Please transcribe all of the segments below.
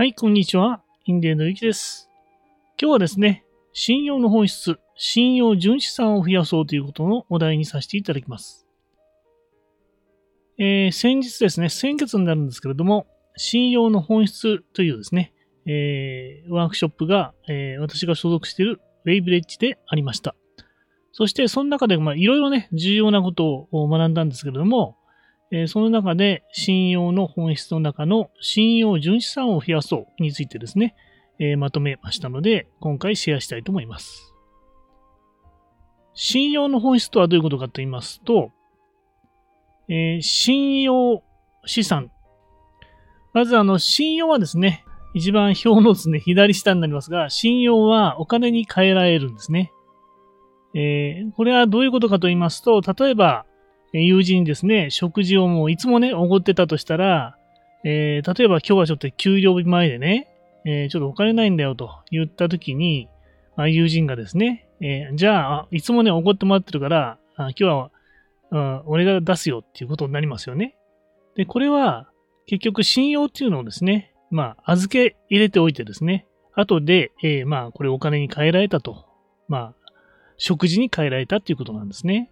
はい、こんにちは。インディアンのゆきです。今日はですね、信用の本質、信用純資産を増やそうということのお題にさせていただきます。えー先日ですね、先月になるんですけれども、信用の本質というですね、えーワークショップが、えー私が所属しているウェイブレッジでありました。そして、その中で、まあ、いろいろね、重要なことを学んだんですけれども、えその中で、信用の本質の中の信用純資産を増やそうについてですね、えまとめましたので、今回シェアしたいと思います。信用の本質とはどういうことかと言いますと、え信用資産。まず、あの、信用はですね、一番表のですね、左下になりますが、信用はお金に換えられるんですね。えーこれはどういうことかと言いますと、例えば、友人にですね、食事をもういつもね、おごってたとしたら、えー例えば今日はちょっと給料日前でね、えーちょっとお金ないんだよと言ったときに、まあ、友人がですね、えーじゃあ、いつもね、おごってもらってるから、あ今日は、あ俺が出すよっていうことになりますよね。で、これは、結局信用っていうのをですね、まあ、預け入れておいてですね、後で、えーまあ、これお金に換えられたと。まあ、食事に変えられたっていうことなんですね。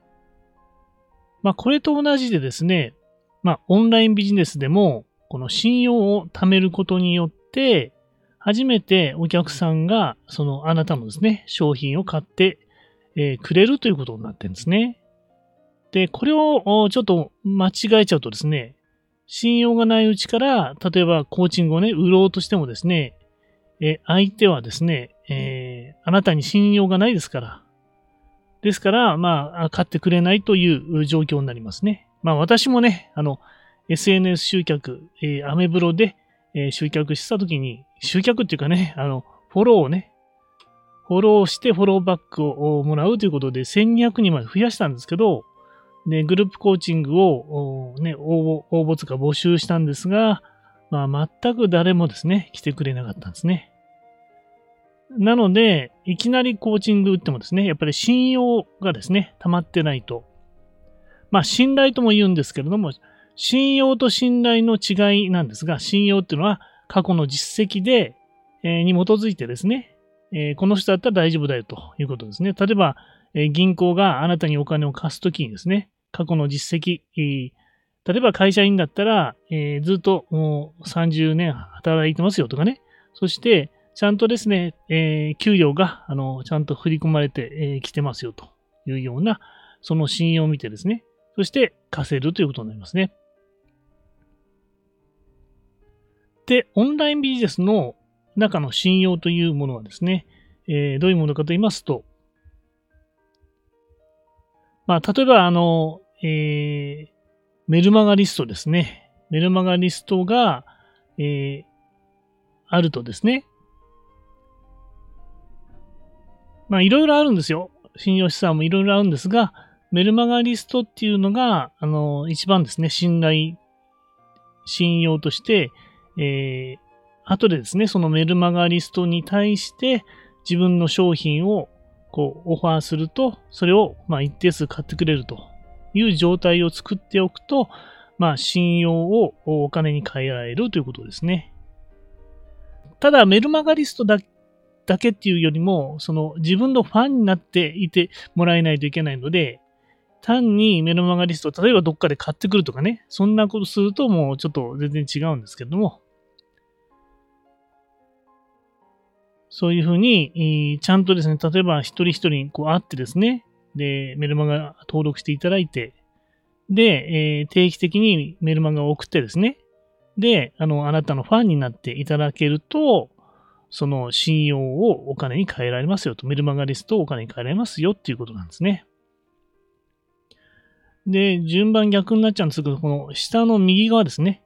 まあ、これと同じでですね、まあ、オンラインビジネスでも、この信用を貯めることによって、初めてお客さんが、そのあなたのですね、商品を買って、えーくれるということになってるんですね。で、これをちょっと間違えちゃうとですね、信用がないうちから、例えばコーチングをね、売ろうとしてもですね、えー相手はですね、えーあなたに信用がないですから、ですから、まあ、買ってくれないという状況になりますね。まあ、私もね、あの、SNS 集客、えーアメブロで、えー集客したときに、集客っていうかね、あの、フォローをね、フォローしてフォローバックをもらうということで、1200人まで増やしたんですけど、で、グループコーチングを、ね、応募、応募とか募集したんですが、まあ、全く誰もですね、来てくれなかったんですね。なので、いきなりコーチング打ってもですね、やっぱり信用がですね、溜まってないと。まあ、信頼とも言うんですけれども、信用と信頼の違いなんですが、信用っていうのは過去の実績で、えーに基づいてですね、えーこの人だったら大丈夫だよということですね。例えば、えー銀行があなたにお金を貸すときにですね、過去の実績、例えば会社員だったら、えずっともう30年働いてますよとかね、そして、ちゃんとですね、えー給料が、あの、ちゃんと振り込まれて、えーてますよというような、その信用を見てですね、そして貸せるということになりますね。で、オンラインビジネスの中の信用というものはですね、えーどういうものかと言いますと、まあ、例えば、あの、えーメルマガリストですね。メルマガリストが、えーあるとですね、まあ、いろいろあるんですよ。信用資産もいろいろあるんですが、メルマガリストっていうのが、あの、一番ですね、信頼、信用として、えー、後でですね、そのメルマガリストに対して自分の商品をこうオファーすると、それをまあ一定数買ってくれるという状態を作っておくと、まあ信用をお金に変えられるということですね。ただ、メルマガリストだだけっていうよりも、その自分のファンになっていてもらえないといけないので、単にメルマガリスト例えばどっかで買ってくるとかね、そんなことするともうちょっと全然違うんですけども、そういうふうに、ちゃんとですね、例えば一人一人にこう会ってですね、で、メルマガ登録していただいて、で、えー定期的にメルマガを送ってですね、で、あの、あなたのファンになっていただけると、その信用をお金に変えられますよと、メルマガリストをお金に変えられますよっていうことなんですね。で、順番逆になっちゃうんですけど、この下の右側ですね。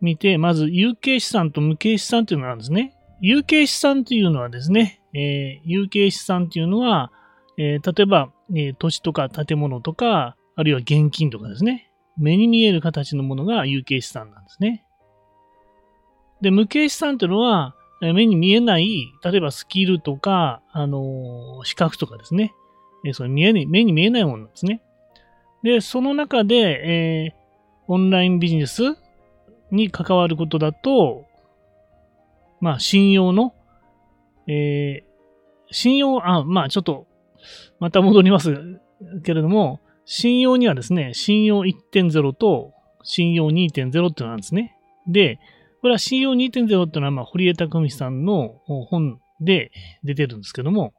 見て、まず有形資産と無形資産っていうのがあるんですね。有形資産というのはですね、えー有形資産というのは、えー例えば、えー土地とか建物とか、あるいは現金とかですね。目に見える形のものが有形資産なんですね。で、無形資産というのは、目に見えない、例えばスキルとか、あの資格とかですね。えそれ見えない目に見えないものなんですね。で、その中で、えーオンラインビジネスに関わることだと、まあ、信用の、えー、信用、あ、まあ、ちょっと、また戻りますけれども、信用にはですね、信用1.0と信用2.0っていうのなんですね。で、これは信用2.0っていうのは、まあ、堀江貴文さんの本で出てるんですけども、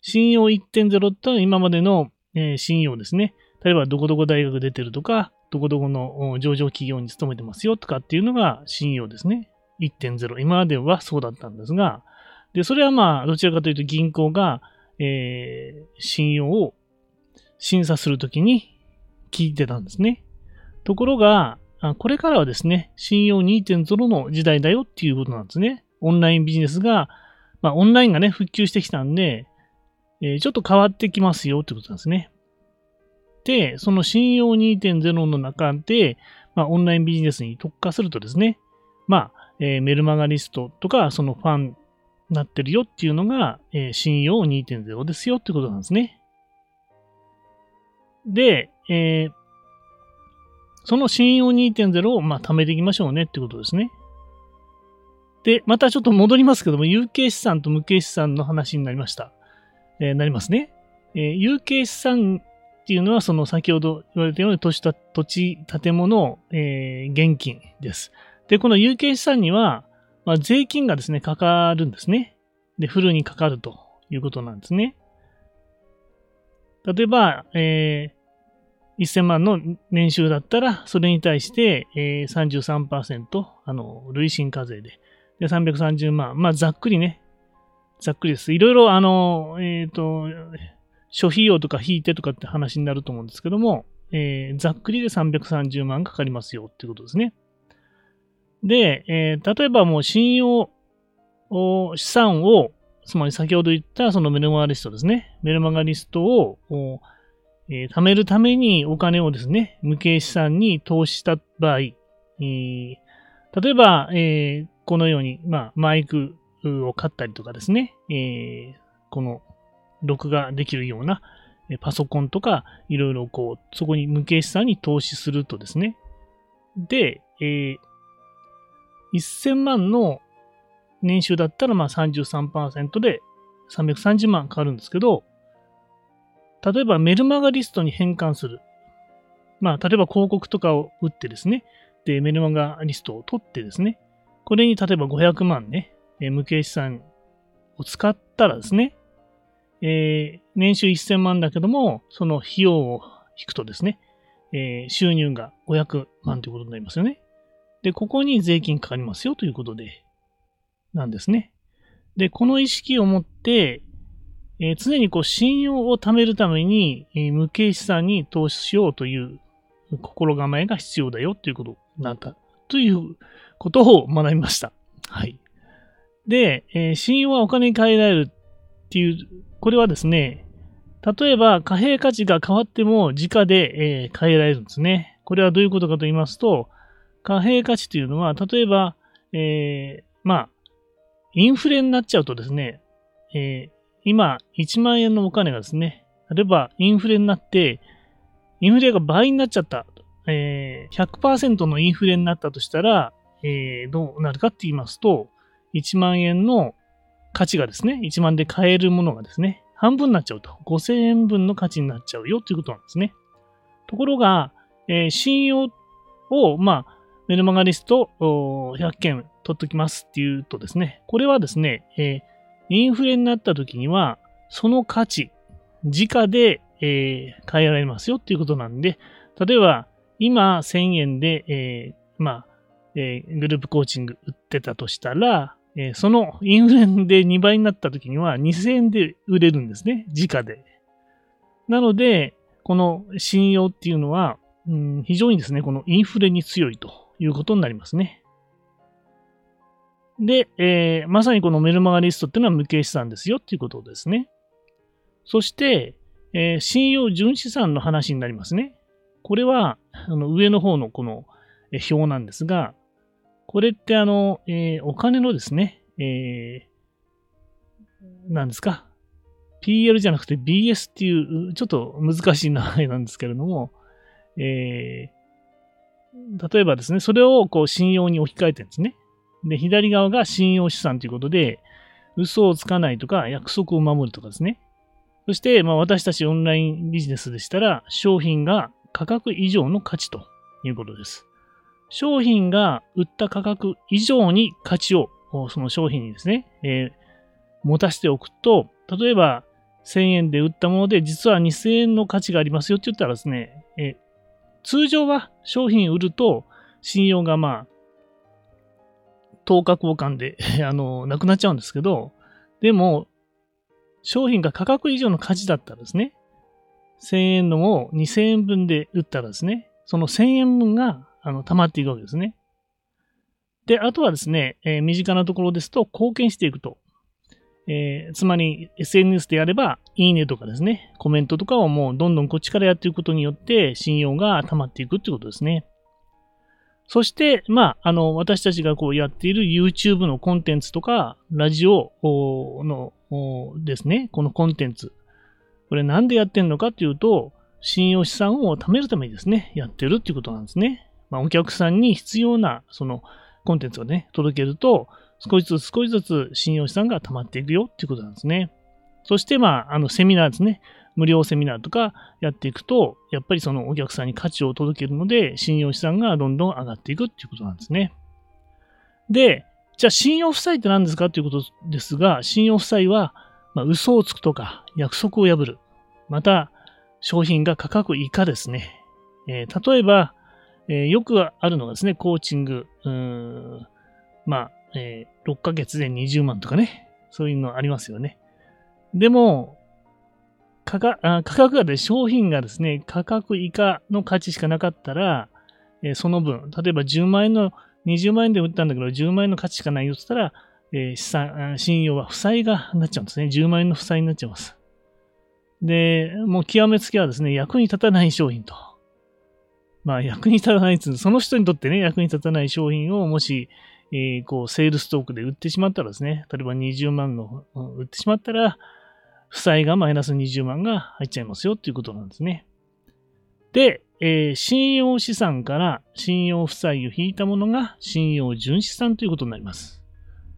信用1.0っていうのは今までの、えー、信用ですね。例えば、どこどこ大学出てるとか、どこどこの上場企業に勤めてますよとかっていうのが信用ですね。1.0。今まではそうだったんですが、で、それはまあ、どちらかというと銀行が、えー、信用を審査するときに聞いてたんですね。ところが、これからはですね、信用2.0の時代だよっていうことなんですね。オンラインビジネスが、まあ、オンラインがね、復旧してきたんで、えー、ちょっと変わってきますよってことなんですね。で、その信用2.0の中で、まあ、オンラインビジネスに特化するとですね、まあ、えー、メルマガリストとか、そのファンになってるよっていうのが、えー、信用2.0ですよってことなんですね。で、えー、その信用2.0を、まあ、貯めていきましょうねってことですね。で、またちょっと戻りますけども、有形資産と無形資産の話になりました。えー、なりますね。えー、有形資産っていうのは、その先ほど言われたように土地、土地建物、えー、現金です。で、この有形資産には、まあ、税金がですね、かかるんですね。で、フルにかかるということなんですね。例えば、えー、1000万の年収だったら、それに対して、えー、33%、あの、累進課税で。で、330万。まあ、ざっくりね。ざっくりです。いろいろ、あの、えっ、ー、と、諸費用とか引いてとかって話になると思うんですけども、えー、ざっくりで330万かかりますよっていうことですね。で、えー、例えばもう信用資産をつまり先ほど言ったそのメルマガリストですね。メルマガリストを、えー、貯めるためにお金をですね、無形資産に投資した場合、えー、例えば、えー、このように、まあ、マイクを買ったりとかですね、えこの録画できるようなパソコンとか、いろいろこう、そこに無形資産に投資するとですね、で、え1000万の年収だったらまあ33%で330万かかるんですけど、例えばメルマガリストに変換する。まあ、例えば広告とかを打ってですね、で、メルマガリストを取ってですね、これに例えば500万ね、無形資産を使ったらですね、えー、年収1000万だけども、その費用を引くとですね、えー、収入が500万ということになりますよね。で、ここに税金かかりますよということで、なんですね。で、この意識を持って、えー、常にこう信用を貯めるために、えー、無形資産に投資しようという心構えが必要だよということになった。ということを学びました。はい。で、えー、信用はお金に変えられるっていう、これはですね、例えば貨幣価値が変わっても時価で、えー、変えられるんですね。これはどういうことかと言いますと、貨幣価値というのは、例えば、えー、まあ、インフレになっちゃうとですね、えー、今、1万円のお金がですね、例えばインフレになって、インフレが倍になっちゃった。えー、100%のインフレになったとしたら、えー、どうなるかって言いますと、1万円の価値がですね、1万で買えるものがですね、半分になっちゃうと。5000円分の価値になっちゃうよということなんですね。ところが、えー、信用を、まあ、メルマガリスト100件取っときますっていうとですね、これはですね、えー、インフレになった時には、その価値、時価で、えー、変えられますよっていうことなんで、例えば、今1000円で、えー、まあ、えー、グループコーチング売ってたとしたら、えー、そのインフレで2倍になった時には2000円で売れるんですね。時価で。なので、この信用っていうのは、うん、非常にですね、このインフレに強いということになりますね。で、えー、まさにこのメルマガリストっていうのは無形資産ですよっていうことですね。そして、えー、信用純資産の話になりますね。これは、あの上の方のこの表なんですが、これってあの、えー、お金のですね、えー、なんですか、PL じゃなくて BS っていう、ちょっと難しい名前なんですけれども、えー、例えばですね、それをこう信用に置き換えてるんですね。で、左側が信用資産ということで、嘘をつかないとか約束を守るとかですね。そして、まあ、私たちオンラインビジネスでしたら、商品が価格以上の価値ということです。商品が売った価格以上に価値を、その商品にですね、えー、持たせておくと、例えば1000円で売ったもので、実は2000円の価値がありますよって言ったらですね、え、通常は商品売ると信用がまあ、10日交換で あの、なくなっちゃうんですけど、でも、商品が価格以上の価値だったらですね、1000円のを2000円分で売ったらですね、その1000円分があの溜まっていくわけですね。で、あとはですね、えー、身近なところですと貢献していくと。えー、つまり SNS でやれば、いいねとかですね、コメントとかをもうどんどんこっちからやっていくことによって信用が溜まっていくってことですね。そして、まあ、あの、私たちがこうやっている YouTube のコンテンツとか、ラジオのですね、このコンテンツ。これなんでやってんのかっていうと、信用資産を貯めるためにですね、やってるっていうことなんですね。まあ、お客さんに必要な、その、コンテンツをね、届けると、少しずつ少しずつ信用資産が溜まっていくよっていうことなんですね。そして、まあ、あの、セミナーですね。無料セミナーとかやっていくと、やっぱりそのお客さんに価値を届けるので、信用資産がどんどん上がっていくっていうことなんですね。で、じゃあ信用負債って何ですかということですが、信用負債は、まあ、嘘をつくとか約束を破る。また、商品が価格以下ですね。えー、例えば、えー、よくあるのがですね、コーチング。うーんまあ、えー、6ヶ月で20万とかね。そういうのありますよね。でも、価格がで商品がですね、価格以下の価値しかなかったら、えー、その分、例えば10万円の、20万円で売ったんだけど、10万円の価値しかないよって言ったら、えー、資産、信用は負債がなっちゃうんですね。10万円の負債になっちゃいます。で、もう極めつけはですね、役に立たない商品と。まあ、役に立たないつその人にとってね、役に立たない商品をもし、えー、こう、セールストークで売ってしまったらですね、例えば20万の売ってしまったら、負債がマイナス20万が入っちゃいますよっていうことなんですね。で、えー、信用資産から信用負債を引いたものが信用純資産ということになります。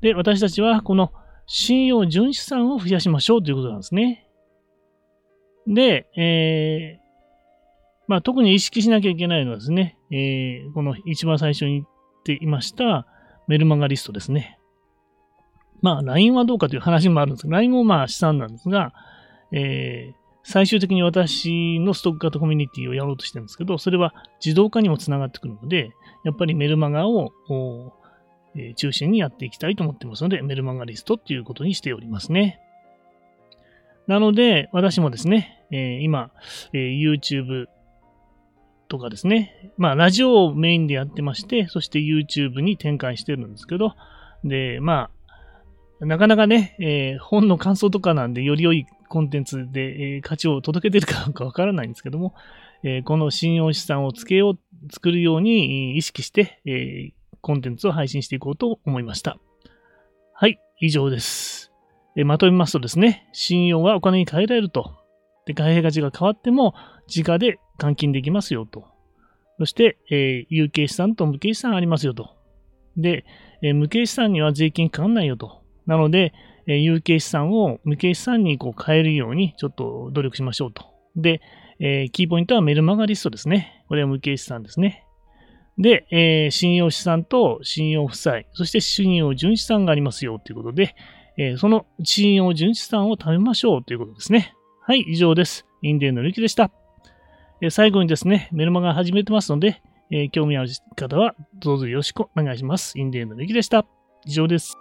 で、私たちはこの信用純資産を増やしましょうということなんですね。で、えー、まあ、特に意識しなきゃいけないのはですね、えー、この一番最初に言っていましたメルマガリストですね。まあ、LINE はどうかという話もあるんですが、LINE もまあ資産なんですが、えー、最終的に私のストック型コミュニティをやろうとしてるんですけど、それは自動化にもつながってくるので、やっぱりメルマガを、えー、中心にやっていきたいと思ってますので、メルマガリストっていうことにしておりますね。なので、私もですね、えー、今、えー、YouTube とかですね、まあ、ラジオをメインでやってまして、そして YouTube に展開してるんですけど、で、まあ、なかなかね、えー、本の感想とかなんで、より良いコンテンツで、えー、価値を届けてるかどうかわからないんですけども、えー、この信用資産をつけよう、作るように意識して、えコンテンツを配信していこうと思いました。はい、以上です。えまとめますとですね、信用はお金に変えられると。で、貨幣価値が変わっても、自家で換金できますよと。そして、え、有形資産と無形資産ありますよと。で、え、無形資産には税金かかんないよと。なので、えー、有形資産を無形資産にこう変えるようにちょっと努力しましょうと。で、えー、キーポイントはメルマガリストですね。これは無形資産ですね。で、えー、信用資産と信用負債、そして信用純資産がありますよということで、えー、その信用純資産を貯めましょうということですね。はい、以上です。インデーのルキでした。えー、最後にですね、メルマガ始めてますので、えー、興味ある方はどうぞよろしくお願いします。インデーのルキでした。以上です。